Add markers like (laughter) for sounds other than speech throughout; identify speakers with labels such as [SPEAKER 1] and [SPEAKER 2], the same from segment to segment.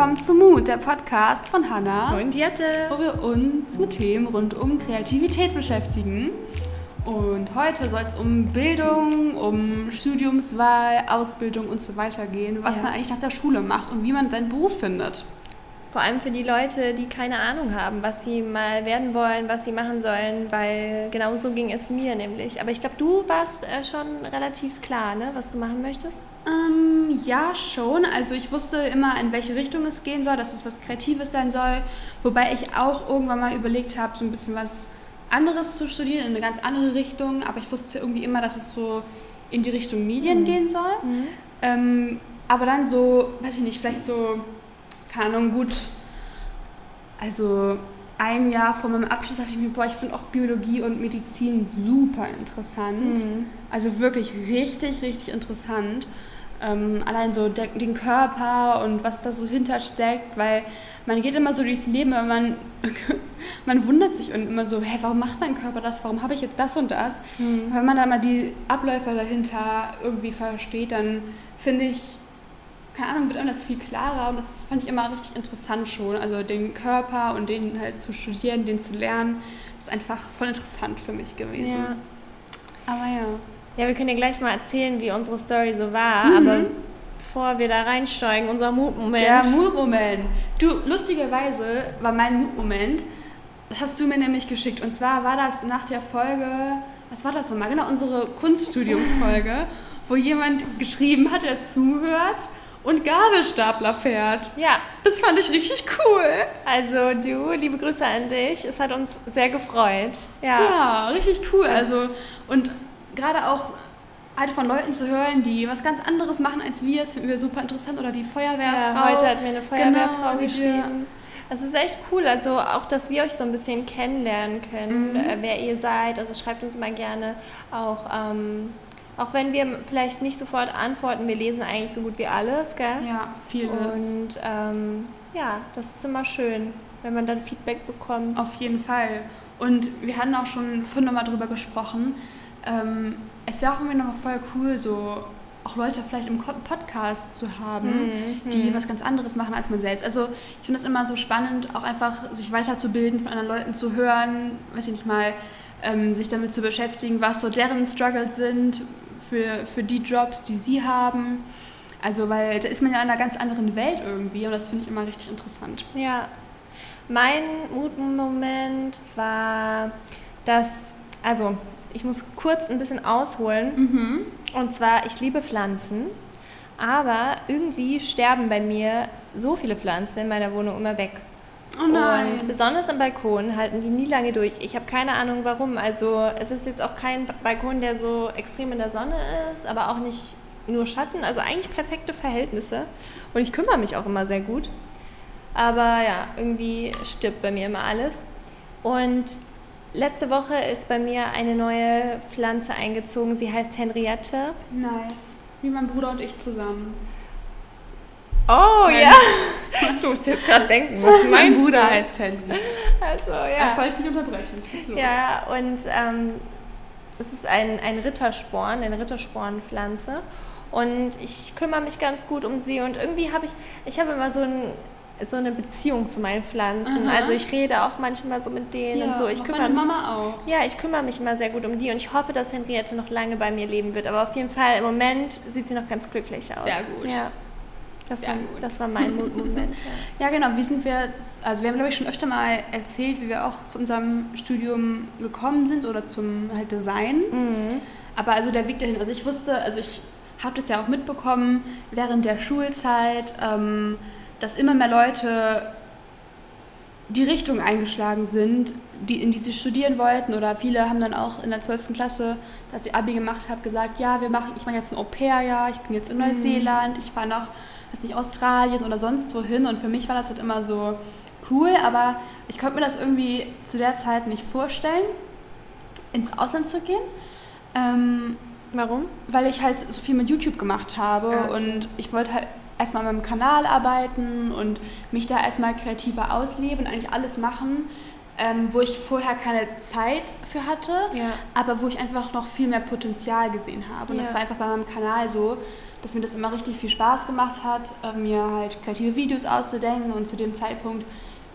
[SPEAKER 1] willkommen zu Mut, der Podcast von Hanna.
[SPEAKER 2] Und Jette.
[SPEAKER 1] Wo wir uns mit Themen rund um Kreativität beschäftigen. Und heute soll es um Bildung, um Studiumswahl, Ausbildung und so weiter gehen, was
[SPEAKER 2] Ja.
[SPEAKER 1] man eigentlich nach der Schule macht und wie man seinen Beruf findet.
[SPEAKER 2] Vor allem für die Leute, die keine Ahnung haben, was sie mal werden wollen, was sie machen sollen, weil genau so ging es mir nämlich. Aber ich glaube, du warst äh, schon relativ klar, ne, was du machen möchtest.
[SPEAKER 1] Ähm, ja, schon. Also ich wusste immer, in welche Richtung es gehen soll, dass es was Kreatives sein soll. Wobei ich auch irgendwann mal überlegt habe, so ein bisschen was anderes zu studieren, in eine ganz andere Richtung. Aber ich wusste irgendwie immer, dass es so in die Richtung Medien gehen soll. Ähm, aber dann so, weiß ich nicht, vielleicht so, keine Ahnung, gut, also ein Jahr vor meinem Abschluss dachte ich mir, boah, ich finde auch Biologie und Medizin super interessant.
[SPEAKER 2] Mhm.
[SPEAKER 1] Also wirklich richtig, richtig interessant. Ähm, allein so der, den Körper und was da so hintersteckt, weil man geht immer so durchs Leben, aber man, (laughs) man wundert sich und immer so, hä, warum macht mein Körper das? Warum habe ich jetzt das und das?
[SPEAKER 2] Mhm.
[SPEAKER 1] Wenn man dann mal die Abläufe dahinter irgendwie versteht, dann finde ich, keine Ahnung, wird einem das viel klarer und das fand ich immer richtig interessant schon. Also den Körper und den halt zu studieren, den zu lernen, ist einfach voll interessant für mich gewesen.
[SPEAKER 2] Ja.
[SPEAKER 1] Aber ja.
[SPEAKER 2] ja, wir können dir gleich mal erzählen, wie unsere Story so war,
[SPEAKER 1] Mhm.
[SPEAKER 2] aber bevor wir da reinsteigen, unser Mutmoment.
[SPEAKER 1] Der Mutmoment. Du, lustigerweise war mein Mutmoment, das hast du mir nämlich geschickt. Und zwar war das nach der Folge, was war das nochmal? Genau, unsere Kunststudiumsfolge, (laughs) wo jemand geschrieben hat, der zuhört und Gabelstapler fährt.
[SPEAKER 2] ja,
[SPEAKER 1] Das fand ich richtig cool.
[SPEAKER 2] also du, liebe Grüße an dich. Es hat uns sehr gefreut. Ja.
[SPEAKER 1] Ja, richtig cool. Also, und gerade auch halt von Leuten zu hören, die was ganz anderes machen als wir, das finden wir super interessant. Oder die Feuerwehrfrau.
[SPEAKER 2] Ja, heute hat mir eine Feuerwehrfrau
[SPEAKER 1] Genau,
[SPEAKER 2] geschrieben. Es ist echt cool, also auch, dass wir euch so ein bisschen kennenlernen können,
[SPEAKER 1] Mhm.
[SPEAKER 2] äh, wer ihr seid. Also schreibt uns mal gerne auch, ähm, auch wenn wir vielleicht nicht sofort antworten, wir lesen eigentlich so gut wie alles, gell?
[SPEAKER 1] Ja, vieles.
[SPEAKER 2] Und ähm, ja, das ist immer schön, wenn man dann Feedback bekommt.
[SPEAKER 1] Auf jeden Fall. Und wir hatten auch schon vorhin nochmal drüber gesprochen. Ähm, es wäre auch irgendwie noch voll cool, so auch Leute vielleicht im Podcast zu haben,
[SPEAKER 2] Mhm,
[SPEAKER 1] die
[SPEAKER 2] mhm.
[SPEAKER 1] was ganz anderes machen als man selbst. Also ich finde es immer so spannend, auch einfach sich weiterzubilden, von anderen Leuten zu hören, weiß ich nicht mal, ähm, sich damit zu beschäftigen, was so deren Struggles sind für, für die Jobs, die sie haben. Also weil da ist man ja in einer ganz anderen Welt irgendwie und das finde ich immer richtig interessant.
[SPEAKER 2] Ja, mein Mutmoment war, dass, also ich muss kurz ein bisschen ausholen.
[SPEAKER 1] Mhm.
[SPEAKER 2] Und zwar, ich liebe Pflanzen, aber irgendwie sterben bei mir so viele Pflanzen in meiner Wohnung immer weg.
[SPEAKER 1] Oh nein.
[SPEAKER 2] Und besonders am Balkon halten die nie lange durch. Ich habe keine Ahnung warum. Also es ist jetzt auch kein Balkon, der so extrem in der Sonne ist, aber auch nicht nur Schatten. Also eigentlich perfekte Verhältnisse. Und ich kümmere mich auch immer sehr gut. Aber ja, irgendwie stirbt bei mir immer alles. Und letzte Woche ist bei mir eine neue Pflanze eingezogen. Sie heißt Henriette.
[SPEAKER 1] Nice. Wie mein Bruder und ich zusammen.
[SPEAKER 2] Oh
[SPEAKER 1] Mein-
[SPEAKER 2] ja! (laughs) Du musst jetzt gerade denken, was
[SPEAKER 1] mein Bruder
[SPEAKER 2] du?
[SPEAKER 1] heißt Handy.
[SPEAKER 2] Also
[SPEAKER 1] Ja.
[SPEAKER 2] ja.
[SPEAKER 1] wollte ich nicht unterbrechen.
[SPEAKER 2] Ja, und ähm, es ist ein, ein Rittersporn, eine Ritterspornpflanze. Und ich kümmere mich ganz gut um sie. Und irgendwie habe ich, ich habe immer so, ein, so eine Beziehung zu meinen Pflanzen.
[SPEAKER 1] Aha.
[SPEAKER 2] Also ich rede auch manchmal so mit denen und so. Ich kümmere
[SPEAKER 1] meine Mama auch.
[SPEAKER 2] ja, ich kümmere mich immer sehr gut um die und ich hoffe, dass Henriette noch lange bei mir leben wird. Aber auf jeden Fall im Moment sieht sie noch ganz glücklich aus.
[SPEAKER 1] Sehr gut.
[SPEAKER 2] Ja, das,
[SPEAKER 1] Sehr
[SPEAKER 2] war, das war mein Mutmoment. (laughs) Ja.
[SPEAKER 1] Ja, genau. Wie sind wir, also wir haben, glaube ich, schon öfter mal erzählt, wie wir auch zu unserem Studium gekommen sind oder zum halt Design.
[SPEAKER 2] Mhm.
[SPEAKER 1] Aber also der Weg dahin, also ich wusste, also ich habe das ja auch mitbekommen während der Schulzeit, ähm, dass immer mehr Leute die Richtung eingeschlagen sind, die, in die sie studieren wollten. Oder viele haben dann auch in der 12. Klasse, als ich Abi gemacht habe, gesagt, ja, wir machen, ich mache jetzt ein Au-pair-Jahr, ich bin jetzt in Neuseeland, ich fahre nach, weiß nicht, Australien oder sonst wohin. Und für mich war das halt immer so cool, aber ich konnte mir das irgendwie zu der Zeit nicht vorstellen, ins Ausland zu gehen. Ähm,
[SPEAKER 2] Warum?
[SPEAKER 1] weil ich halt so viel mit YouTube gemacht habe
[SPEAKER 2] Ah, okay.
[SPEAKER 1] und ich wollte halt erstmal an meinem Kanal arbeiten und mich da erstmal kreativer ausleben und eigentlich alles machen, ähm, wo ich vorher keine Zeit für hatte,
[SPEAKER 2] Ja.
[SPEAKER 1] aber wo ich einfach noch viel mehr Potenzial gesehen habe. Und das
[SPEAKER 2] Ja.
[SPEAKER 1] war einfach bei meinem Kanal so, dass mir das immer richtig viel Spaß gemacht hat, äh, mir halt kreative Videos auszudenken und zu dem Zeitpunkt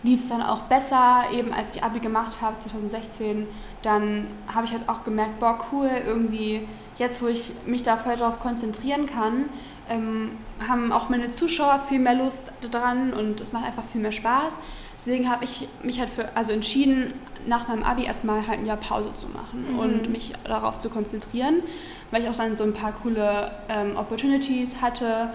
[SPEAKER 1] lief es dann auch besser, eben als ich Abi gemacht habe, 2016, dann habe ich halt auch gemerkt, boah, cool, irgendwie jetzt, wo ich mich da voll drauf konzentrieren kann, ähm, haben auch meine Zuschauer viel mehr Lust dran und es macht einfach viel mehr Spaß. Deswegen habe ich mich halt für, also entschieden, nach meinem Abi erstmal halt ein Jahr Pause zu machen
[SPEAKER 2] Mhm.
[SPEAKER 1] und mich darauf zu konzentrieren, weil ich auch dann so ein paar coole ähm, Opportunities hatte,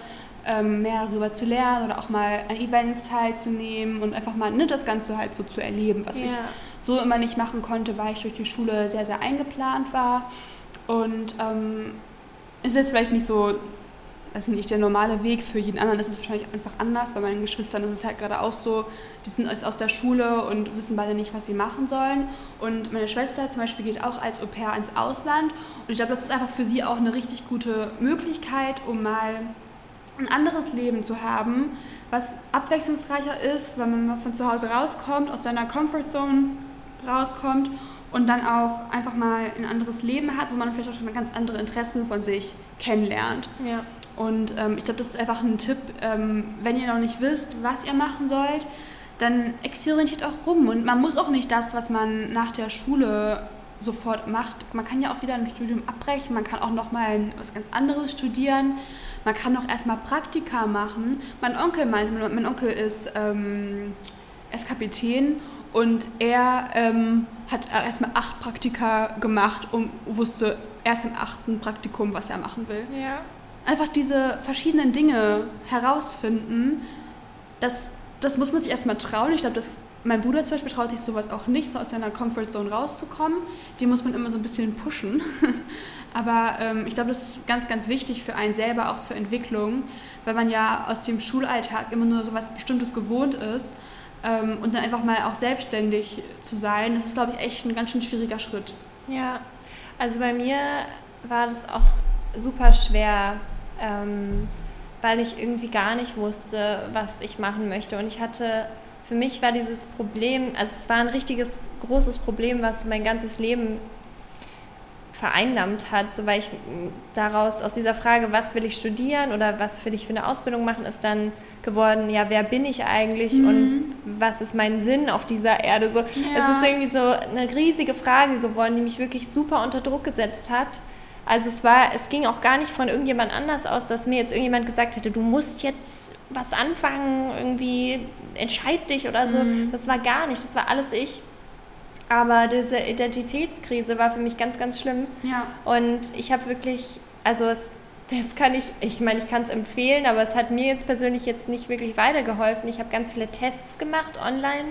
[SPEAKER 1] ähm, mehr darüber zu lernen oder auch mal an Events teilzunehmen und einfach mal ne, das Ganze halt so zu erleben, was ich
[SPEAKER 2] Ja.
[SPEAKER 1] so immer nicht machen konnte, weil ich durch die Schule sehr, sehr eingeplant war. Und ähm, ist jetzt vielleicht nicht so, ist nicht der normale Weg für jeden anderen, das ist wahrscheinlich einfach anders. Bei meinen Geschwistern ist es halt gerade auch so, die sind aus der Schule und wissen beide nicht, was sie machen sollen. Und meine Schwester zum Beispiel geht auch als Au pair ins Ausland. Und ich glaube, das ist einfach für sie auch eine richtig gute Möglichkeit, um mal ein anderes Leben zu haben, was abwechslungsreicher ist, weil man mal von zu Hause rauskommt, aus seiner Comfortzone rauskommt und dann auch einfach mal ein anderes Leben hat, wo man vielleicht auch ganz andere Interessen von sich kennenlernt.
[SPEAKER 2] Ja.
[SPEAKER 1] Und ähm, ich glaube, das ist einfach ein Tipp, ähm, wenn ihr noch nicht wisst, was ihr machen sollt, dann experimentiert auch rum. Und man muss auch nicht das, was man nach der Schule sofort macht. Man kann ja auch wieder ein Studium abbrechen, man kann auch noch mal was ganz anderes studieren. Man kann auch erstmal Praktika machen. Mein Onkel meinte, mein Onkel ist, ähm, ist Kapitän und er ähm, hat erstmal acht Praktika gemacht und wusste erst im achten Praktikum, was er machen will
[SPEAKER 2] Ja.
[SPEAKER 1] Einfach diese verschiedenen Dinge herausfinden, das, das muss man sich erstmal trauen. Ich glaube, mein Bruder zum Beispiel traut sich sowas auch nicht, so aus seiner Comfortzone rauszukommen. Die muss man immer so ein bisschen pushen. (laughs) Aber ähm, ich glaube, das ist ganz, ganz wichtig für einen selber, auch zur Entwicklung, weil man ja aus dem Schulalltag immer nur so was Bestimmtes gewohnt ist. Ähm, und dann einfach mal auch selbstständig zu sein, das ist, glaube ich, echt ein ganz schön schwieriger Schritt.
[SPEAKER 2] Ja, also bei mir war das auch super schwer, ähm, weil ich irgendwie gar nicht wusste, was ich machen möchte. Und ich hatte, für mich war dieses Problem, also es war ein richtiges, großes Problem, was mein ganzes Leben vereinnahmt hat, so weil ich daraus, aus dieser Frage, was will ich studieren oder was will ich für eine Ausbildung machen, ist dann geworden, ja, wer bin ich eigentlich und was ist mein Sinn auf dieser Erde? So, Es ist irgendwie so eine riesige Frage geworden, die mich wirklich super unter Druck gesetzt hat. Also es war, es ging auch gar nicht von irgendjemand anders aus, dass mir jetzt irgendjemand gesagt hätte, du musst jetzt was anfangen, irgendwie entscheid dich oder so. Das war gar nicht, das war alles ich. Aber diese Identitätskrise war für mich ganz, ganz schlimm.
[SPEAKER 1] Ja.
[SPEAKER 2] Und ich habe wirklich, also es, das kann ich, ich meine, ich kann es empfehlen, aber es hat mir jetzt persönlich jetzt nicht wirklich weitergeholfen. Ich habe ganz viele Tests gemacht online,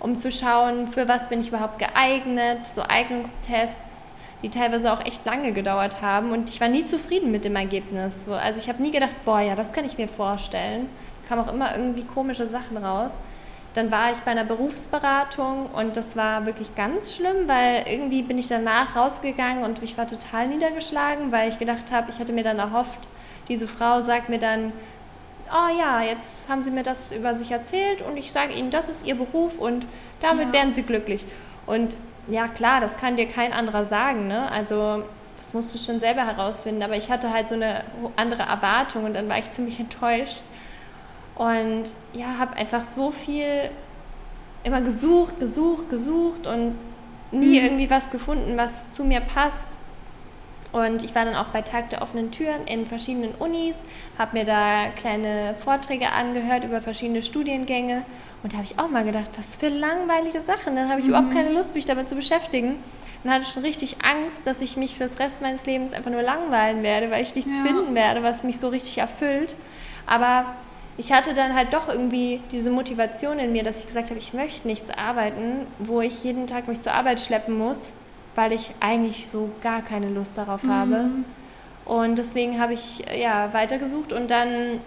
[SPEAKER 2] um zu schauen, für was bin ich überhaupt geeignet, so Eignungstests, die teilweise auch echt lange gedauert haben. Und ich war nie zufrieden mit dem Ergebnis. So, also ich habe nie gedacht, boah, ja, das kann ich mir vorstellen. Kamen auch immer irgendwie komische Sachen raus. Dann war ich bei einer Berufsberatung und das war wirklich ganz schlimm, weil irgendwie bin ich danach rausgegangen und ich war total niedergeschlagen, weil ich gedacht habe, ich hatte mir dann erhofft, diese Frau sagt mir dann, oh ja, jetzt haben Sie mir das über sich erzählt und ich sage Ihnen, das ist Ihr Beruf und damit
[SPEAKER 1] Ja.
[SPEAKER 2] werden Sie glücklich. Und ja, klar, das kann dir kein anderer sagen, ne? Also das musst du schon selber herausfinden, aber ich hatte halt so eine andere Erwartung und dann war ich ziemlich enttäuscht. Und ja, habe einfach so viel immer gesucht, gesucht, gesucht und nie
[SPEAKER 1] Mhm.
[SPEAKER 2] irgendwie was gefunden, was zu mir passt. Und ich war dann auch bei Tag der offenen Türen in verschiedenen Unis, habe mir da kleine Vorträge angehört über verschiedene Studiengänge. Und da habe ich auch mal gedacht, was für langweilige Sachen. Da habe ich überhaupt keine Lust, mich damit zu beschäftigen. Und hatte schon richtig Angst, dass ich mich fürs Rest meines Lebens einfach nur langweilen werde, weil ich nichts
[SPEAKER 1] Ja.
[SPEAKER 2] finden werde, was mich so richtig erfüllt. Aber ich hatte dann halt doch irgendwie diese Motivation in mir, dass ich gesagt habe, ich möchte nichts arbeiten, wo ich jeden Tag mich zur Arbeit schleppen muss, weil ich eigentlich so gar keine Lust darauf habe. Und deswegen habe ich ja weitergesucht und dann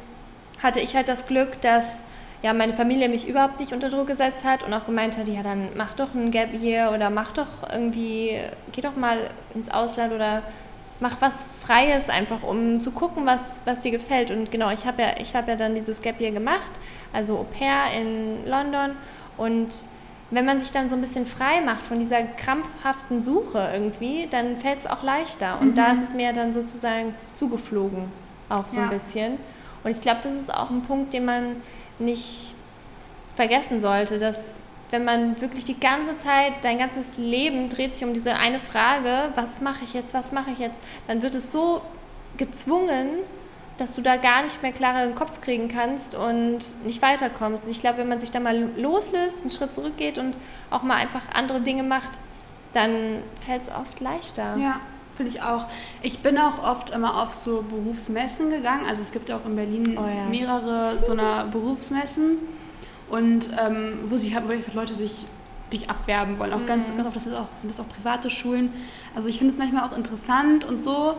[SPEAKER 2] hatte ich halt das Glück, dass ja meine Familie mich überhaupt nicht unter Druck gesetzt hat und auch gemeint hat, ja dann mach doch ein Gap Year oder mach doch irgendwie, geh doch mal ins Ausland oder mach was Freies einfach, um zu gucken, was, was dir gefällt. Und genau, ich habe ja, ich habe ja dann dieses Gap Year gemacht, also Au pair in London und wenn man sich dann so ein bisschen frei macht von dieser krampfhaften Suche irgendwie, dann fällt es auch leichter. Und mhm. da ist es mir dann sozusagen zugeflogen, auch so ja. ein bisschen. Und ich glaube, das ist auch ein Punkt, den man nicht vergessen sollte, dass wenn man wirklich die ganze Zeit, dein ganzes Leben dreht sich um diese eine Frage, was mache ich jetzt, was mache ich jetzt, dann wird es so gezwungen, dass du da gar nicht mehr klarer den Kopf kriegen kannst und nicht weiterkommst. Und ich glaube, wenn man sich da mal loslöst, einen Schritt zurückgeht und auch mal einfach andere Dinge macht, dann fällt es oft leichter.
[SPEAKER 1] Ja, finde ich auch. Ich bin auch oft immer auf so Berufsmessen gegangen. Also es gibt auch in Berlin oh ja, mehrere so einer Berufsmessen und ähm, wo sich halt wirklich Leute sich dich abwerben wollen. Auch mhm. ganz, ganz oft das auch, sind das auch private Schulen. Also ich finde es manchmal auch interessant und so.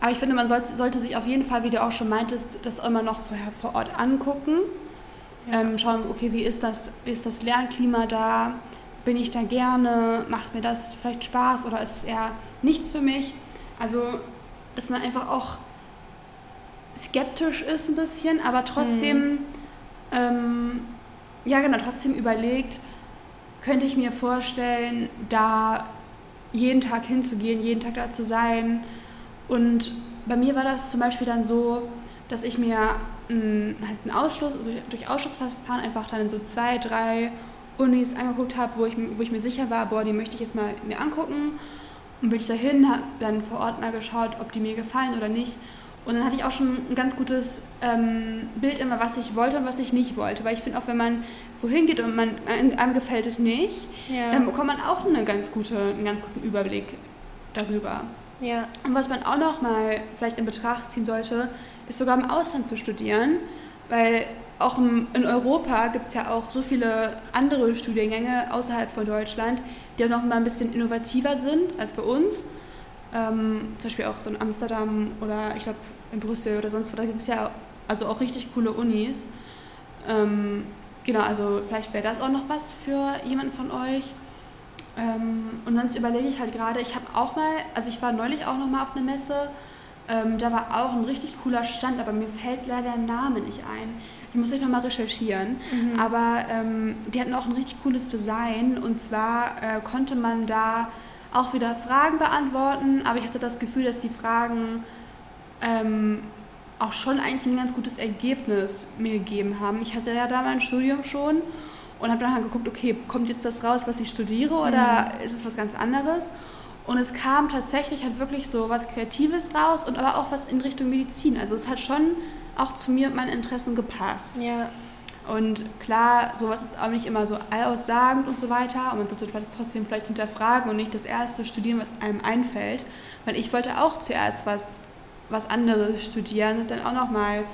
[SPEAKER 1] Aber ich finde, man sollte, sich auf jeden Fall, wie du auch schon meintest, das immer noch vorher vor Ort angucken. Ja. Ähm, schauen, okay, wie ist das, wie ist das Lernklima da? Bin ich da gerne? Macht mir das vielleicht Spaß oder ist es eher nichts für mich? Also, dass man einfach auch skeptisch ist ein bisschen, aber trotzdem, mhm. ähm, ja genau, trotzdem überlegt, könnte ich mir vorstellen, da jeden Tag hinzugehen, jeden Tag da zu sein, und bei mir war das zum Beispiel dann so, dass ich mir einen, halt einen Ausschluss, also durch Ausschussverfahren einfach dann so zwei, drei Unis angeguckt habe, wo ich, wo ich mir sicher war, boah, die möchte ich jetzt mal mir angucken. Und bin ich dahin, habe dann vor Ort mal geschaut, ob die mir gefallen oder nicht. Und dann hatte ich auch schon ein ganz gutes ähm, Bild immer, was ich wollte und was ich nicht wollte. Weil ich finde, auch wenn man wohin geht und man, einem gefällt es nicht, ja. dann bekommt man auch eine ganz gute, einen ganz guten Überblick darüber. Ja. Und was man auch noch mal vielleicht in Betracht ziehen sollte, ist sogar im Ausland zu studieren, weil auch in Europa gibt es ja auch so viele andere Studiengänge außerhalb von Deutschland, die auch noch mal ein bisschen innovativer sind als bei uns. Ähm, zum Beispiel auch so in Amsterdam oder ich glaube in Brüssel oder sonst wo, da gibt es ja also auch richtig coole Unis. Ähm, genau, also vielleicht wäre das auch noch was für jemanden von euch. Ähm, und sonst überlege ich halt gerade, ich habe auch mal, also ich war neulich auch noch mal auf einer Messe, ähm, da war auch ein richtig cooler Stand, aber mir fällt leider der Name nicht ein. Ich muss euch noch mal recherchieren. Mhm. Aber ähm, die hatten auch ein richtig cooles Design und zwar äh, konnte man da auch wieder Fragen beantworten, aber ich hatte das Gefühl, dass die Fragen ähm, auch schon eigentlich ein ganz gutes Ergebnis mir gegeben haben. Ich hatte ja da mein Studium schon und habe dann halt geguckt, okay, kommt jetzt das raus, was ich studiere oder mhm. ist es was ganz anderes? Und es kam tatsächlich halt wirklich so was Kreatives raus und aber auch was in Richtung Medizin. Also es hat schon auch zu mir und meinen Interessen gepasst. Ja. Und klar, sowas ist auch nicht immer so allaussagend und so weiter. Und man sollte vielleicht trotzdem vielleicht hinterfragen und nicht das erste studieren, was einem einfällt. Weil ich wollte auch zuerst was, was anderes studieren und dann auch nochmal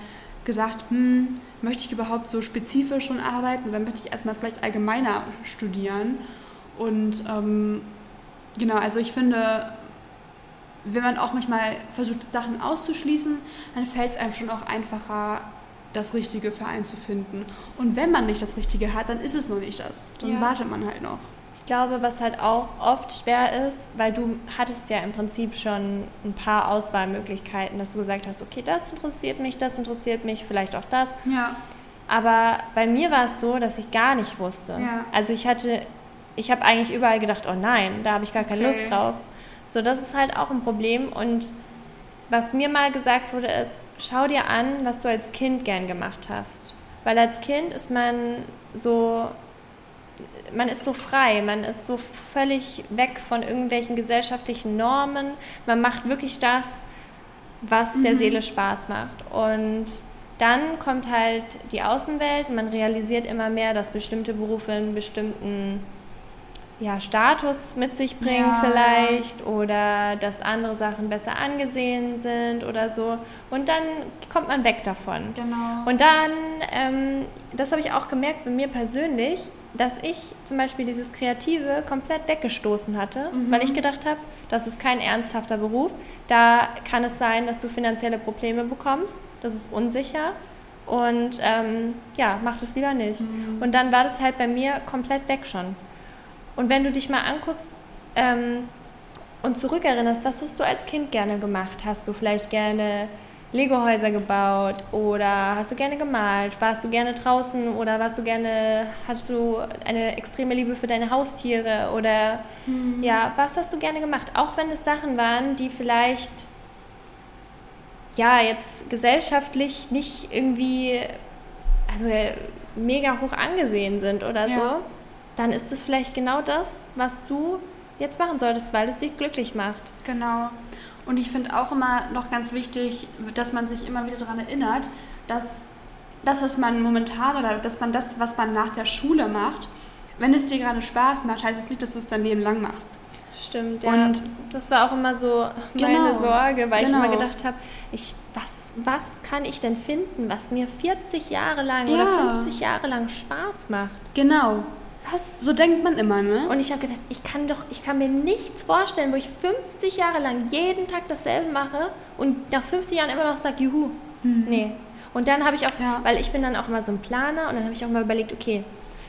[SPEAKER 1] gesagt, hm, möchte ich überhaupt so spezifisch schon arbeiten? Oder möchte ich erstmal vielleicht allgemeiner studieren? Und ähm, genau, also ich finde, wenn man auch manchmal versucht, Sachen auszuschließen, dann fällt es einem schon auch einfacher, das Richtige für einen zu finden. Und wenn man nicht das Richtige hat, dann ist es noch nicht das. Dann ja. wartet man halt noch.
[SPEAKER 2] Ich glaube, was halt auch oft schwer ist, weil du hattest ja im Prinzip schon ein paar Auswahlmöglichkeiten, dass du gesagt hast, okay, das interessiert mich, das interessiert mich, vielleicht auch das. Ja. Aber bei mir war es so, dass ich gar nicht wusste. Ja. Also ich hatte, ich habe eigentlich überall gedacht, oh nein, da habe ich gar keine okay. Lust drauf. So, das ist halt auch ein Problem. Und was mir mal gesagt wurde, ist, schau dir an, was du als Kind gern gemacht hast. Weil als Kind ist man so man ist so frei, man ist so völlig weg von irgendwelchen gesellschaftlichen Normen. Man macht wirklich das, was der mhm. Seele Spaß macht. Und dann kommt halt die Außenwelt, man realisiert immer mehr, dass bestimmte Berufe einen bestimmten ja, Status mit sich bringen ja. vielleicht oder dass andere Sachen besser angesehen sind oder so. Und dann kommt man weg davon. Genau. Und dann, ähm, das habe ich auch gemerkt bei mir persönlich, dass ich zum Beispiel dieses Kreative komplett weggestoßen hatte, mhm. weil ich gedacht habe, das ist kein ernsthafter Beruf. Da kann es sein, dass du finanzielle Probleme bekommst. Das ist unsicher. Und ähm, ja, mach das lieber nicht. Mhm. Und dann war das halt bei mir komplett weg schon. Und wenn du dich mal anguckst ähm, und zurückerinnerst, was hast du als Kind gerne gemacht? Hast du vielleicht gerne Lego-Häuser gebaut oder hast du gerne gemalt? Warst du gerne draußen oder warst du gerne, hattest du eine extreme Liebe für deine Haustiere oder mhm. ja, was hast du gerne gemacht? Auch wenn es Sachen waren, die vielleicht ja jetzt gesellschaftlich nicht irgendwie also mega hoch angesehen sind oder ja. so, dann ist es vielleicht genau das, was du jetzt machen solltest, weil es dich glücklich macht.
[SPEAKER 1] Genau. Und ich finde auch immer noch ganz wichtig, dass man sich immer wieder daran erinnert, dass das, was man momentan oder dass man das, was man nach der Schule macht, wenn es dir gerade Spaß macht, heißt es nicht, dass du es dein Leben lang machst.
[SPEAKER 2] Stimmt, ja. Und das war auch immer so meine genau, Sorge, weil genau. ich immer gedacht habe, ich, was, was kann ich denn finden, was mir 40 Jahre lang ja. oder 50 Jahre lang Spaß macht?
[SPEAKER 1] Genau. Was? So denkt man immer, ne?
[SPEAKER 2] Und ich habe gedacht, ich kann doch, ich kann mir nichts vorstellen, wo ich 50 Jahre lang jeden Tag dasselbe mache und nach 50 Jahren immer noch sage, juhu. Mhm. Nee. Und dann habe ich auch, ja. weil ich bin dann auch immer so ein Planer und dann habe ich auch mal überlegt, okay,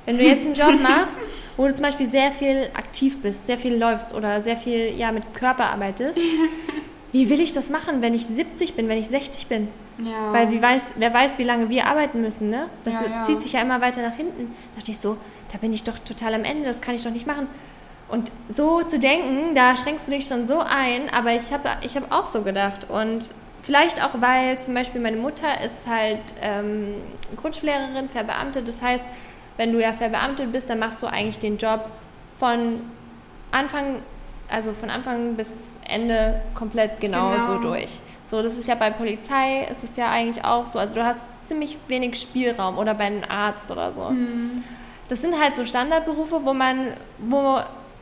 [SPEAKER 2] wenn du jetzt einen Job (laughs) machst, wo du zum Beispiel sehr viel aktiv bist, sehr viel läufst oder sehr viel ja, mit Körper arbeitest, (laughs) wie will ich das machen, wenn ich 70 bin, wenn ich 60 bin? Ja. Weil wie weiß, wer weiß, wie lange wir arbeiten müssen, ne? Das ja, zieht sich ja immer weiter nach hinten. Da dachte ich so, da bin ich doch total am Ende, das kann ich doch nicht machen. Und so zu denken, da schränkst du dich schon so ein, aber ich habe ich hab auch so gedacht. Und vielleicht auch, weil zum Beispiel meine Mutter ist halt ähm, Grundschullehrerin, verbeamtet. Das heißt, wenn du ja verbeamtet bist, dann machst du eigentlich den Job von Anfang, also von Anfang bis Ende komplett genau, genau. so durch. So, das ist ja bei Polizei, ist es ja eigentlich auch so. Also du hast ziemlich wenig Spielraum oder bei einem Arzt oder so. Mhm das sind halt so Standardberufe, wo man, wo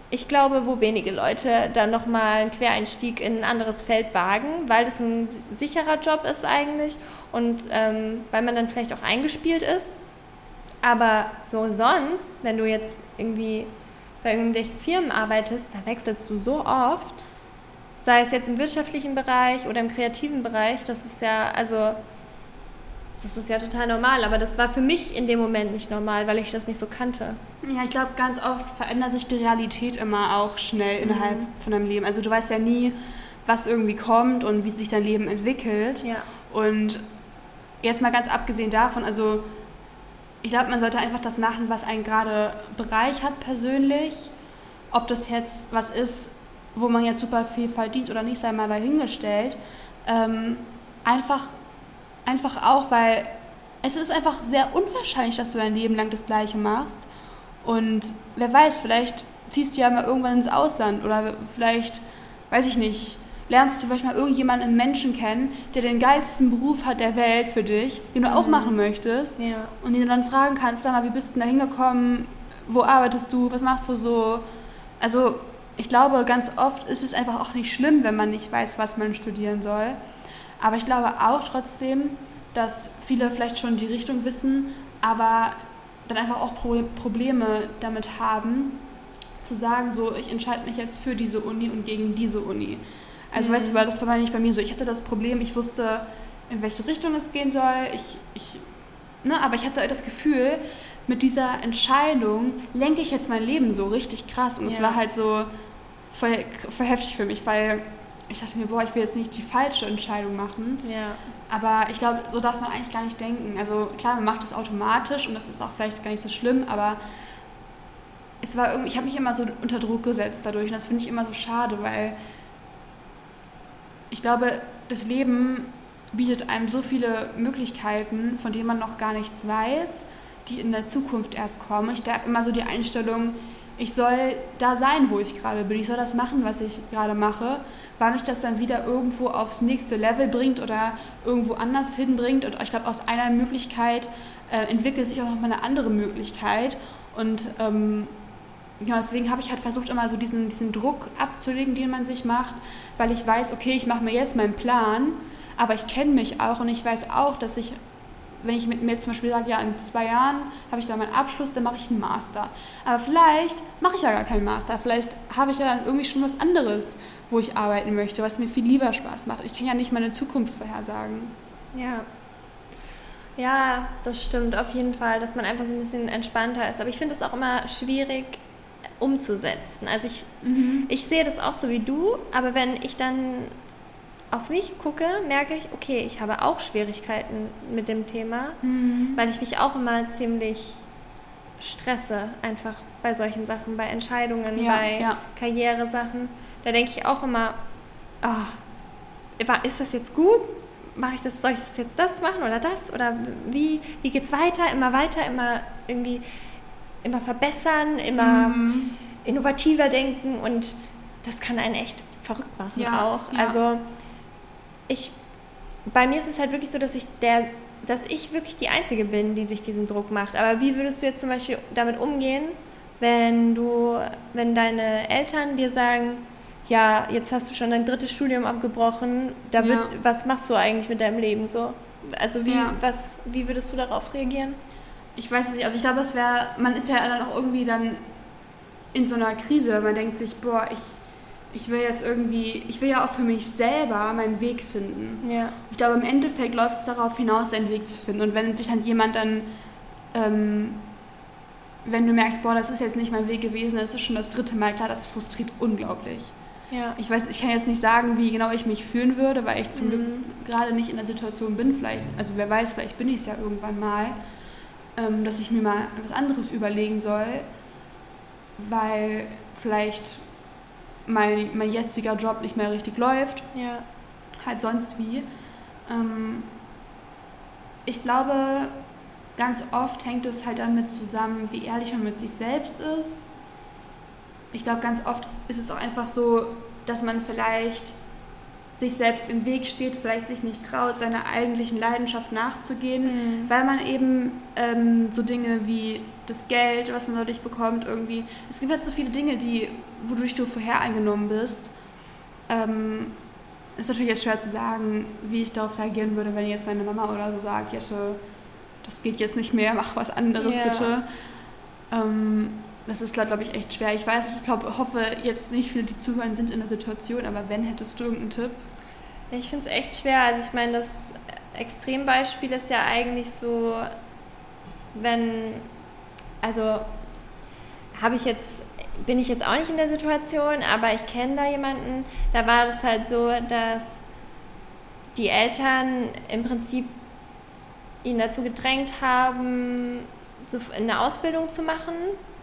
[SPEAKER 2] ich glaube, wo wenige Leute dann nochmal einen Quereinstieg in ein anderes Feld wagen, weil das ein sicherer Job ist eigentlich und ähm, weil man dann vielleicht auch eingespielt ist. Aber so sonst, wenn du jetzt irgendwie bei irgendwelchen Firmen arbeitest, da wechselst du so oft, sei es jetzt im wirtschaftlichen Bereich oder im kreativen Bereich, das ist ja, also das ist ja total normal, aber das war für mich in dem Moment nicht normal, weil ich das nicht so kannte.
[SPEAKER 1] Ja, ich glaube, ganz oft verändert sich die Realität immer auch schnell innerhalb mhm. von deinem Leben. Also du weißt ja nie, was irgendwie kommt und wie sich dein Leben entwickelt.
[SPEAKER 2] Ja.
[SPEAKER 1] Und jetzt mal ganz abgesehen davon, also ich glaube, man sollte einfach das machen, was einen gerade bereichert persönlich. Ob das jetzt was ist, wo man jetzt super viel verdient oder nicht, sei mal dahingestellt. Ähm, einfach Einfach auch, weil es ist einfach sehr unwahrscheinlich, dass du dein Leben lang das Gleiche machst. Und wer weiß, vielleicht ziehst du ja mal irgendwann ins Ausland oder vielleicht, weiß ich nicht, lernst du vielleicht mal irgendjemanden, einen Menschen kennen, der den geilsten Beruf hat der Welt für dich, den du mhm. auch machen möchtest.
[SPEAKER 2] Ja.
[SPEAKER 1] Und den du dann fragen kannst, sag mal, wie bist du da hingekommen? Wo arbeitest du? Was machst du so? Also ich glaube, ganz oft ist es einfach auch nicht schlimm, wenn man nicht weiß, was man studieren soll. Aber ich glaube auch trotzdem, dass viele vielleicht schon die Richtung wissen, aber dann einfach auch Probleme damit haben, zu sagen, so, ich entscheide mich jetzt für diese Uni und gegen diese Uni. Also mhm. weißt du, weil das war nicht bei mir so. Ich hatte das Problem, ich wusste, in welche Richtung es gehen soll. Ich, ich, ne, aber ich hatte das Gefühl, mit dieser Entscheidung lenke ich jetzt mein Leben so richtig krass. Und es ja. war halt so voll, voll heftig für mich, weil ich dachte mir, boah, ich will jetzt nicht die falsche Entscheidung machen.
[SPEAKER 2] Ja.
[SPEAKER 1] Aber ich glaube, so darf man eigentlich gar nicht denken. Also klar, man macht es automatisch und das ist auch vielleicht gar nicht so schlimm, aber es war irgendwie, ich habe mich immer so unter Druck gesetzt dadurch und das finde ich immer so schade, weil ich glaube, das Leben bietet einem so viele Möglichkeiten, von denen man noch gar nichts weiß, die in der Zukunft erst kommen. Ich habe immer so die Einstellung, ich soll da sein, wo ich gerade bin. Ich soll das machen, was ich gerade mache weil mich das dann wieder irgendwo aufs nächste Level bringt oder irgendwo anders hinbringt. Und ich glaube, aus einer Möglichkeit äh, entwickelt sich auch nochmal eine andere Möglichkeit. Und ähm, ja, deswegen habe ich halt versucht, immer so diesen, diesen Druck abzulegen, den man sich macht, weil ich weiß, okay, ich mache mir jetzt meinen Plan, aber ich kenne mich auch und ich weiß auch, dass ich wenn ich mit mir zum Beispiel sage, ja, in zwei Jahren habe ich dann meinen Abschluss, dann mache ich einen Master. Aber vielleicht mache ich ja gar keinen Master. Vielleicht habe ich ja dann irgendwie schon was anderes, wo ich arbeiten möchte, was mir viel lieber Spaß macht. Ich kann ja nicht meine Zukunft vorhersagen.
[SPEAKER 2] Ja. Ja, das stimmt auf jeden Fall, dass man einfach so ein bisschen entspannter ist. Aber ich finde es auch immer schwierig umzusetzen. Also ich, mhm. ich sehe das auch so wie du, aber wenn ich dann auf mich gucke, merke ich, okay, ich habe auch Schwierigkeiten mit dem Thema, mhm. weil ich mich auch immer ziemlich stresse, einfach bei solchen Sachen, bei Entscheidungen, ja, bei ja. Karrieresachen. Da denke ich auch immer, oh, ist das jetzt gut? Mache ich das, soll ich das jetzt das machen oder das? Oder wie, wie geht es weiter? Immer weiter, immer irgendwie immer verbessern, immer mhm. innovativer denken und das kann einen echt verrückt machen ja, auch. Also ich, bei mir ist es halt wirklich so, dass ich der, dass ich wirklich die Einzige bin, die sich diesen Druck macht. Aber wie würdest du jetzt zum Beispiel damit umgehen, wenn du, wenn deine Eltern dir sagen, ja, jetzt hast du schon dein drittes Studium abgebrochen, da wird, ja. was machst du eigentlich mit deinem Leben so? Also wie, ja. was, wie würdest du darauf reagieren?
[SPEAKER 1] Ich weiß nicht, also ich glaube, es wäre, man ist ja dann auch irgendwie dann in so einer Krise, man denkt sich, boah, ich ich will jetzt irgendwie, ich will ja auch für mich selber meinen Weg finden. Ja. Ich glaube, im Endeffekt läuft es darauf hinaus, seinen Weg zu finden. Und wenn sich dann jemand dann, ähm, wenn du merkst, boah, das ist jetzt nicht mein Weg gewesen, das ist schon das dritte Mal, klar, das frustriert unglaublich. Ja. Ich weiß, ich kann jetzt nicht sagen, wie genau ich mich fühlen würde, weil ich zum mhm. Glück gerade nicht in der Situation bin. Vielleicht, also wer weiß, vielleicht bin ich es ja irgendwann mal, ähm, dass ich mir mal was anderes überlegen soll, weil vielleicht mein, mein jetziger Job nicht mehr richtig läuft. Ja. Halt sonst wie. Ähm, ich glaube, ganz oft hängt es halt damit zusammen, wie ehrlich man mit sich selbst ist. Ich glaube, ganz oft ist es auch einfach so, dass man vielleicht sich selbst im Weg steht, vielleicht sich nicht traut, seiner eigentlichen Leidenschaft nachzugehen, mhm. weil man eben ähm, so Dinge wie das Geld, was man dadurch bekommt, irgendwie. Es gibt halt so viele Dinge, die, wodurch du vorhereingenommen bist. Ähm, ist natürlich jetzt schwer zu sagen, wie ich darauf reagieren würde, wenn jetzt meine Mama oder so sagt, Jette, das geht jetzt nicht mehr, mach was anderes yeah. bitte. Ähm, das ist, glaube ich, echt schwer. Ich weiß, ich glaube, hoffe jetzt nicht viele, die zuhören, sind in der Situation, aber wenn, hättest du irgendeinen Tipp?
[SPEAKER 2] Ich finde es echt schwer. Also ich meine, das Extrembeispiel ist ja eigentlich so, wenn, also habe ich jetzt, bin ich jetzt auch nicht in der Situation, aber ich kenne da jemanden, da war das halt so, dass die Eltern im Prinzip ihn dazu gedrängt haben, eine Ausbildung zu machen,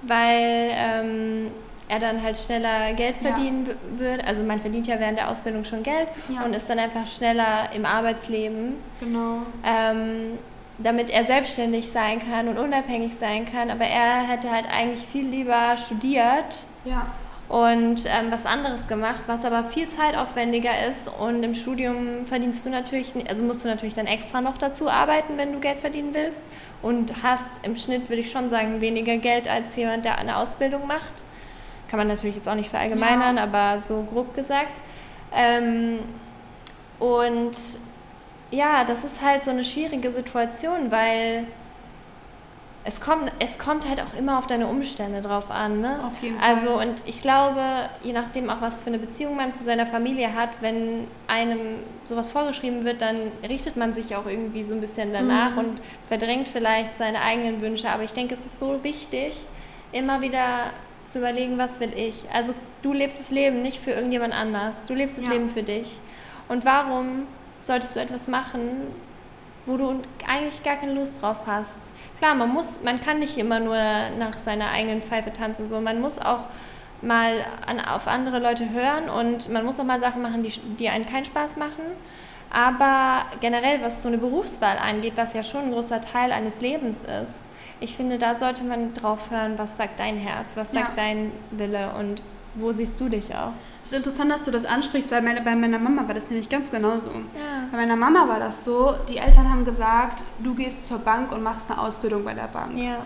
[SPEAKER 2] weil ähm, er dann halt schneller Geld verdienen ja. würde. Also man verdient ja während der Ausbildung schon Geld ja. und ist dann einfach schneller im Arbeitsleben. Genau. Ähm, damit er selbstständig sein kann und unabhängig sein kann. Aber er hätte halt eigentlich viel lieber studiert. Ja. Und ähm, was anderes gemacht, was aber viel zeitaufwendiger ist. Und im Studium verdienst du natürlich, also musst du natürlich dann extra noch dazu arbeiten, wenn du Geld verdienen willst. Und hast im Schnitt, würde ich schon sagen, weniger Geld als jemand, der eine Ausbildung macht kann man natürlich jetzt auch nicht verallgemeinern, ja. aber so grob gesagt. Ähm, und ja, das ist halt so eine schwierige Situation, weil es kommt, es kommt halt auch immer auf deine Umstände drauf an. Ne? Auf jeden Fall. Also, und ich glaube, je nachdem auch, was für eine Beziehung man zu seiner Familie hat, wenn einem sowas vorgeschrieben wird, dann richtet man sich auch irgendwie so ein bisschen danach mhm. und verdrängt vielleicht seine eigenen Wünsche. Aber ich denke, es ist so wichtig, immer wieder zu überlegen, was will ich. Also du lebst das Leben nicht für irgendjemand anders, du lebst das ja. Leben für dich. Und warum solltest du etwas machen, wo du eigentlich gar keine Lust drauf hast? Klar, man muss, man kann nicht immer nur nach seiner eigenen Pfeife tanzen, so man muss auch mal an, auf andere Leute hören und man muss auch mal Sachen machen, die, die einen keinen Spaß machen. Aber generell, was so eine Berufswahl angeht, was ja schon ein großer Teil eines Lebens ist, ich finde, da sollte man drauf hören, was sagt dein Herz, was sagt ja. dein Wille und wo siehst du dich auch.
[SPEAKER 1] Es ist interessant, dass du das ansprichst, weil meine, bei meiner Mama war das nämlich ganz genauso. Ja. Bei meiner Mama war das so, die Eltern haben gesagt, du gehst zur Bank und machst eine Ausbildung bei der Bank. Ja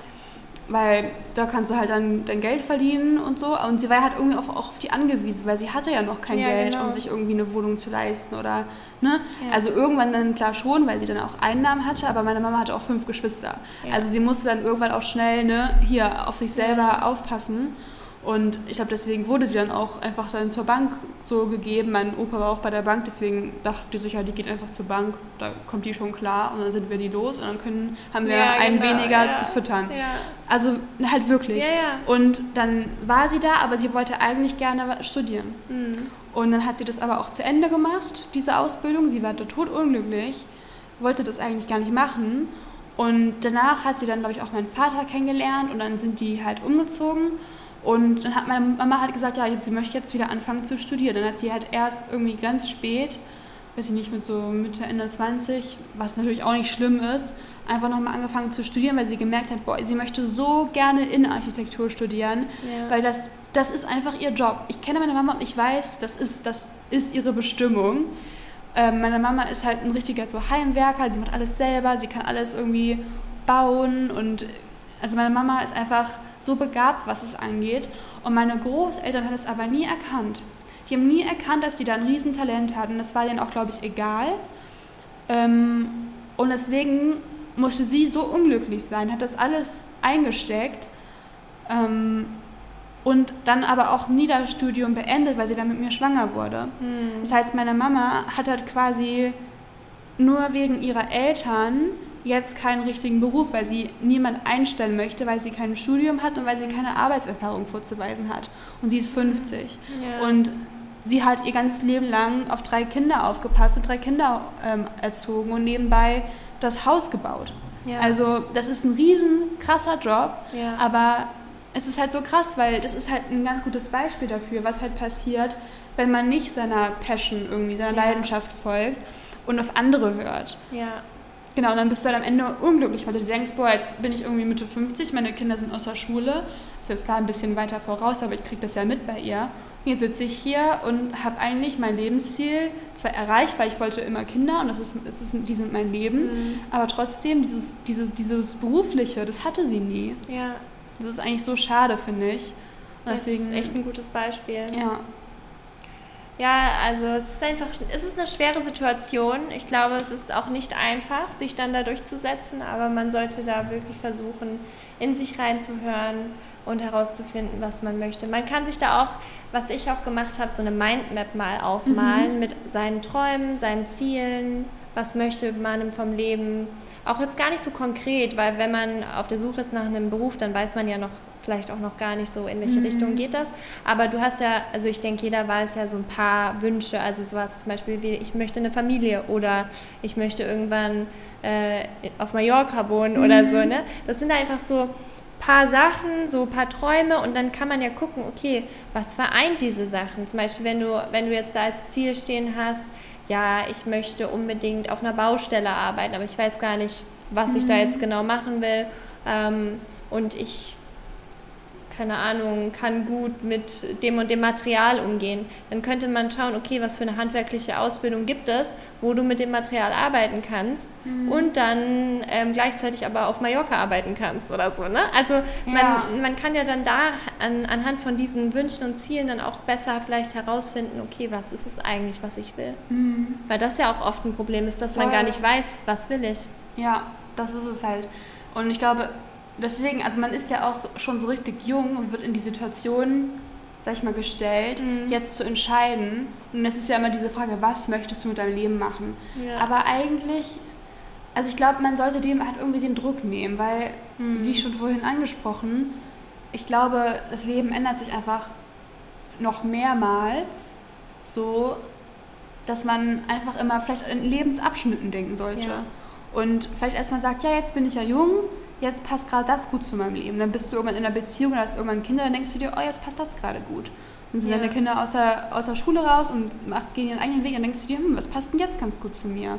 [SPEAKER 1] weil da kannst du halt dann dein Geld verdienen und so. Und sie war halt irgendwie auf, auch auf die angewiesen, weil sie hatte ja noch kein ja, Geld, genau. um sich irgendwie eine Wohnung zu leisten oder, ne? Also irgendwann dann klar schon, weil sie dann auch Einnahmen hatte, aber meine Mama hatte auch fünf Geschwister. Also sie musste dann irgendwann auch schnell, ne, hier auf sich selber aufpassen. Und ich glaube, deswegen wurde sie dann auch einfach dann zur Bank so gegeben. Mein Opa war auch bei der Bank, deswegen dachte die sich ja, die geht einfach zur Bank, da kommt die schon klar und dann sind wir die los und dann können, haben wir ja, einen genau, weniger ja. zu füttern. Ja. Also halt wirklich. Und dann war sie da, aber sie wollte eigentlich gerne studieren. Mhm. Und dann hat sie das aber auch zu Ende gemacht, diese Ausbildung. Sie war totunglücklich, wollte das eigentlich gar nicht machen. Und danach hat sie dann, glaube ich, auch meinen Vater kennengelernt und dann sind die halt umgezogen. Und dann hat meine Mama halt gesagt, ja, sie möchte jetzt wieder anfangen zu studieren. Dann hat sie halt erst irgendwie ganz spät, weiß ich nicht, mit so Mitte, Ende 20, was natürlich auch nicht schlimm ist, einfach nochmal angefangen zu studieren, weil sie gemerkt hat, boah, sie möchte so gerne Innenarchitektur studieren, ja. weil das, das ist einfach ihr Job. Ich kenne meine Mama und ich weiß, das ist, das ist ihre Bestimmung. Ähm, meine Mama ist halt ein richtiger so Heimwerker, sie macht alles selber, sie kann alles irgendwie bauen und also meine Mama ist einfach so begabt, was es angeht. Und meine Großeltern haben es aber nie erkannt. Die haben nie erkannt, dass sie da ein Riesentalent hatten. Das war denen auch, glaube ich, egal. Ähm, und deswegen musste sie so unglücklich sein, hat das alles eingesteckt ähm, und dann aber auch nie das Studium beendet, weil sie dann mit mir schwanger wurde. Mhm. Das heißt, meine Mama hat halt quasi nur wegen ihrer Eltern jetzt keinen richtigen Beruf, weil sie niemand einstellen möchte, weil sie kein Studium hat und weil sie keine Arbeitserfahrung vorzuweisen hat. Und sie ist 50. Ja. Und sie hat ihr ganzes Leben lang auf drei Kinder aufgepasst und drei Kinder ähm, erzogen und nebenbei das Haus gebaut. Ja. Also das ist ein riesen krasser Job, ja. aber es ist halt so krass, weil das ist halt ein ganz gutes Beispiel dafür, was halt passiert, wenn man nicht seiner Passion irgendwie, seiner Leidenschaft folgt und auf andere hört. Ja. Genau, und dann bist du halt am Ende unglücklich, weil du denkst, boah, jetzt bin ich irgendwie Mitte 50, meine Kinder sind aus der Schule, ist jetzt klar ein bisschen weiter voraus, aber ich kriege das ja mit bei ihr. Und jetzt sitze ich hier und habe eigentlich mein Lebensziel zwar erreicht, weil ich wollte immer Kinder und das ist, das ist, die sind mein Leben, mhm. aber trotzdem dieses, dieses, dieses Berufliche, das hatte sie nie. Ja. Das ist eigentlich so schade, finde ich.
[SPEAKER 2] Das Deswegen, ist echt ein gutes Beispiel. Ja. Ja, also es ist einfach, es ist eine schwere Situation. Ich glaube, es ist auch nicht einfach, sich dann da durchzusetzen, aber man sollte da wirklich versuchen, in sich reinzuhören und herauszufinden, was man möchte. Man kann sich da auch, was ich auch gemacht habe, so eine Mindmap mal aufmalen mhm. mit seinen Träumen, seinen Zielen, was möchte man vom Leben. Auch jetzt gar nicht so konkret, weil wenn man auf der Suche ist nach einem Beruf, dann weiß man ja noch vielleicht auch noch gar nicht so, in welche mhm. Richtung geht das. Aber du hast ja, also ich denke, jeder weiß ja so ein paar Wünsche, also sowas zum Beispiel wie, ich möchte eine Familie oder ich möchte irgendwann äh, auf Mallorca wohnen mhm. oder so, ne? Das sind einfach so paar Sachen, so ein paar Träume und dann kann man ja gucken, okay, was vereint diese Sachen? Zum Beispiel, wenn du, wenn du jetzt da als Ziel stehen hast, ja, ich möchte unbedingt auf einer Baustelle arbeiten, aber ich weiß gar nicht, was mhm. ich da mhm. jetzt genau machen will. Ähm, und ich keine Ahnung, kann gut mit dem und dem Material umgehen. Dann könnte man schauen, okay, was für eine handwerkliche Ausbildung gibt es, wo du mit dem Material arbeiten kannst mhm. und dann ähm, gleichzeitig aber auf Mallorca arbeiten kannst oder so. Ne? Also ja. man, man kann ja dann da an, anhand von diesen Wünschen und Zielen dann auch besser vielleicht herausfinden, okay, was ist es eigentlich, was ich will. Mhm. Weil das ja auch oft ein Problem ist, dass Voll. man gar nicht weiß, was will ich.
[SPEAKER 1] Ja, das ist es halt. Und ich glaube, deswegen, also man ist ja auch schon so richtig jung und wird in die Situation, sag ich mal, gestellt, mhm. jetzt zu entscheiden. Und es ist ja immer diese Frage, was möchtest du mit deinem Leben machen? Ja. Aber eigentlich, also ich glaube, man sollte dem halt irgendwie den Druck nehmen, weil, mhm. wie schon vorhin angesprochen, ich glaube, das Leben ändert sich einfach noch mehrmals so, dass man einfach immer vielleicht in Lebensabschnitten denken sollte. Ja. Und vielleicht erstmal sagt, ja, jetzt bin ich ja jung, jetzt passt gerade das gut zu meinem Leben. Dann bist du irgendwann in einer Beziehung oder hast irgendwann Kinder, dann denkst du dir, oh, jetzt passt das gerade gut. Dann sind ja. deine Kinder aus der, aus der Schule raus und macht, gehen ihren eigenen Weg, dann denkst du dir, hm, was passt denn jetzt ganz gut zu mir?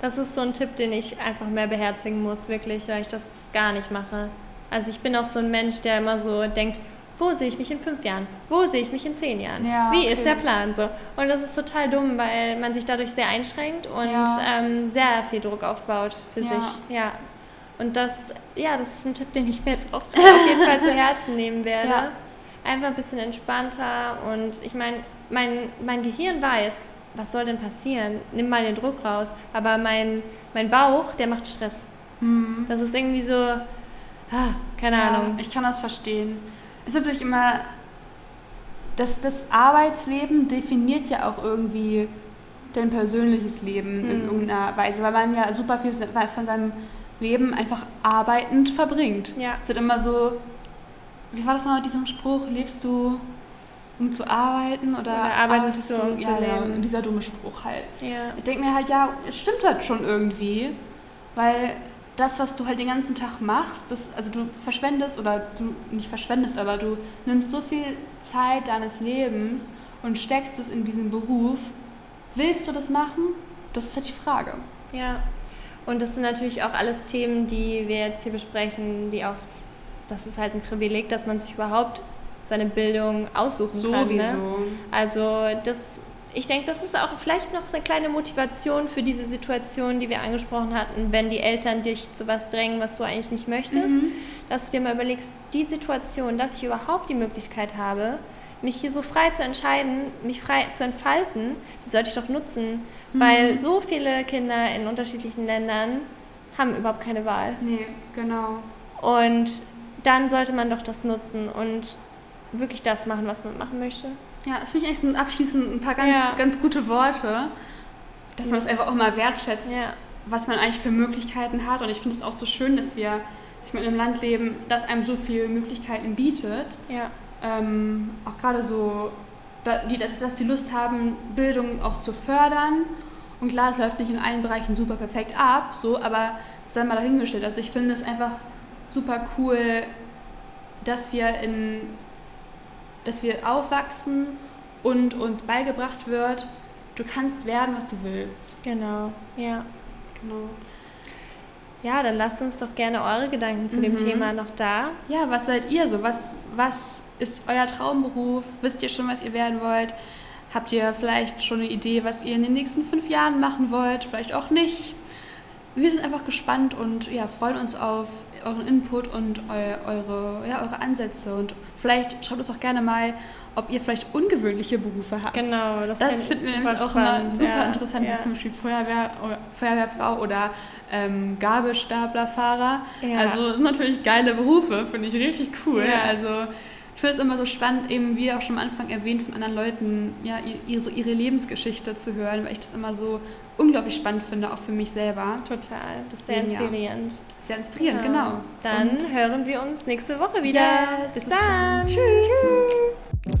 [SPEAKER 2] Das ist so ein Tipp, den ich einfach mehr beherzigen muss, wirklich, weil ich das gar nicht mache. Also ich bin auch so ein Mensch, der immer so denkt, wo sehe ich mich in fünf Jahren? Wo sehe ich mich in zehn Jahren? Ja, Wie okay. ist der Plan so? Und das ist total dumm, weil man sich dadurch sehr einschränkt und ja. ähm, sehr viel Druck aufbaut für ja. sich. Ja, und das, ja, das ist ein Tipp, den ich mir jetzt auch auf jeden Fall zu Herzen nehmen (laughs) werde. Ja. Einfach ein bisschen entspannter und ich meine, mein, mein Gehirn weiß, was soll denn passieren? Nimm mal den Druck raus. Aber mein, mein Bauch, der macht Stress. Mhm. Das ist irgendwie so, ah, keine ja, Ahnung.
[SPEAKER 1] Ich kann das verstehen. Es ist natürlich immer, das, das Arbeitsleben definiert ja auch irgendwie dein persönliches Leben mhm. in irgendeiner Weise, weil man ja super viel von seinem Leben einfach arbeitend verbringt. Ja. Es wird immer so, wie war das noch mit diesem Spruch? Lebst du, um zu arbeiten oder,
[SPEAKER 2] Oder arbeitest du, um zu
[SPEAKER 1] ja, ja,
[SPEAKER 2] leben?
[SPEAKER 1] dieser dumme Spruch halt.
[SPEAKER 2] Ja.
[SPEAKER 1] Ich denke mir halt, ja, es stimmt halt schon irgendwie, weil das, was du halt den ganzen Tag machst, das, also du verschwendest oder du nicht verschwendest, aber du nimmst so viel Zeit deines Lebens und steckst es in diesen Beruf. Willst du das machen? Das ist halt die Frage.
[SPEAKER 2] Ja, und das sind natürlich auch alles Themen, die wir jetzt hier besprechen, die auch, das ist halt ein Privileg, dass man sich überhaupt seine Bildung aussuchen kann. Ne? Also das, ich denke, das ist auch vielleicht noch eine kleine Motivation für diese Situation, die wir angesprochen hatten, wenn die Eltern dich zu was drängen, was du eigentlich nicht möchtest,
[SPEAKER 1] Mhm.
[SPEAKER 2] dass du dir mal überlegst, die Situation, dass ich überhaupt die Möglichkeit habe, mich hier so frei zu entscheiden, mich frei zu entfalten, die sollte ich doch nutzen,
[SPEAKER 1] Mhm.
[SPEAKER 2] weil so viele Kinder in unterschiedlichen Ländern haben überhaupt keine Wahl.
[SPEAKER 1] Nee, genau.
[SPEAKER 2] Und dann sollte man doch das nutzen und wirklich das machen, was man machen möchte.
[SPEAKER 1] Ja, das finde ich eigentlich sind abschließend ein paar ganz,
[SPEAKER 2] Ja.
[SPEAKER 1] ganz gute Worte, dass man es einfach auch mal wertschätzt,
[SPEAKER 2] Ja.
[SPEAKER 1] was man eigentlich für Möglichkeiten hat. Und ich finde es auch so schön, dass wir ich meine, in einem Land leben, das einem so viele Möglichkeiten bietet.
[SPEAKER 2] Ja.
[SPEAKER 1] Ähm, auch gerade so, dass die Lust haben, Bildung auch zu fördern. Und klar, es läuft nicht in allen Bereichen super perfekt ab, so, aber sei mal dahingestellt. Also ich finde es einfach super cool, dass wir in dass wir aufwachsen und uns beigebracht wird, du kannst werden, was du willst.
[SPEAKER 2] Genau, ja.
[SPEAKER 1] Genau.
[SPEAKER 2] Ja, dann lasst uns doch gerne eure Gedanken zu dem
[SPEAKER 1] Mhm.
[SPEAKER 2] Thema noch da.
[SPEAKER 1] Ja, was seid ihr so? Was, was ist euer Traumberuf? Wisst ihr schon, was ihr werden wollt? Habt ihr vielleicht schon eine Idee, was ihr in den nächsten fünf Jahren machen wollt? Vielleicht auch nicht. Wir sind einfach gespannt und ja, freuen uns auf euren Input und eu, eure, ja, eure Ansätze. Und vielleicht schreibt uns auch gerne mal, ob ihr vielleicht ungewöhnliche Berufe habt.
[SPEAKER 2] Genau, das,
[SPEAKER 1] Das finden wir nämlich auch immer
[SPEAKER 2] spannend.
[SPEAKER 1] super
[SPEAKER 2] ja.
[SPEAKER 1] interessant,
[SPEAKER 2] ja.
[SPEAKER 1] wie zum Beispiel Feuerwehr, Feuerwehrfrau oder ähm, Gabelstaplerfahrer.
[SPEAKER 2] Ja.
[SPEAKER 1] Also das sind natürlich geile Berufe, finde ich richtig cool. Also ich finde es immer so spannend, eben wie auch schon am Anfang erwähnt, von anderen Leuten ja, ihre, so ihre Lebensgeschichte zu hören, weil ich das immer so unglaublich spannend finde, auch für mich selber.
[SPEAKER 2] Total. Das ist sehr
[SPEAKER 1] inspirierend. Ja. Sehr inspirierend, genau. genau.
[SPEAKER 2] Dann
[SPEAKER 1] Und
[SPEAKER 2] hören wir uns nächste Woche wieder.
[SPEAKER 1] Yes,
[SPEAKER 2] bis,
[SPEAKER 1] bis, dann.
[SPEAKER 2] dann. Tschüss.
[SPEAKER 1] Tschüss.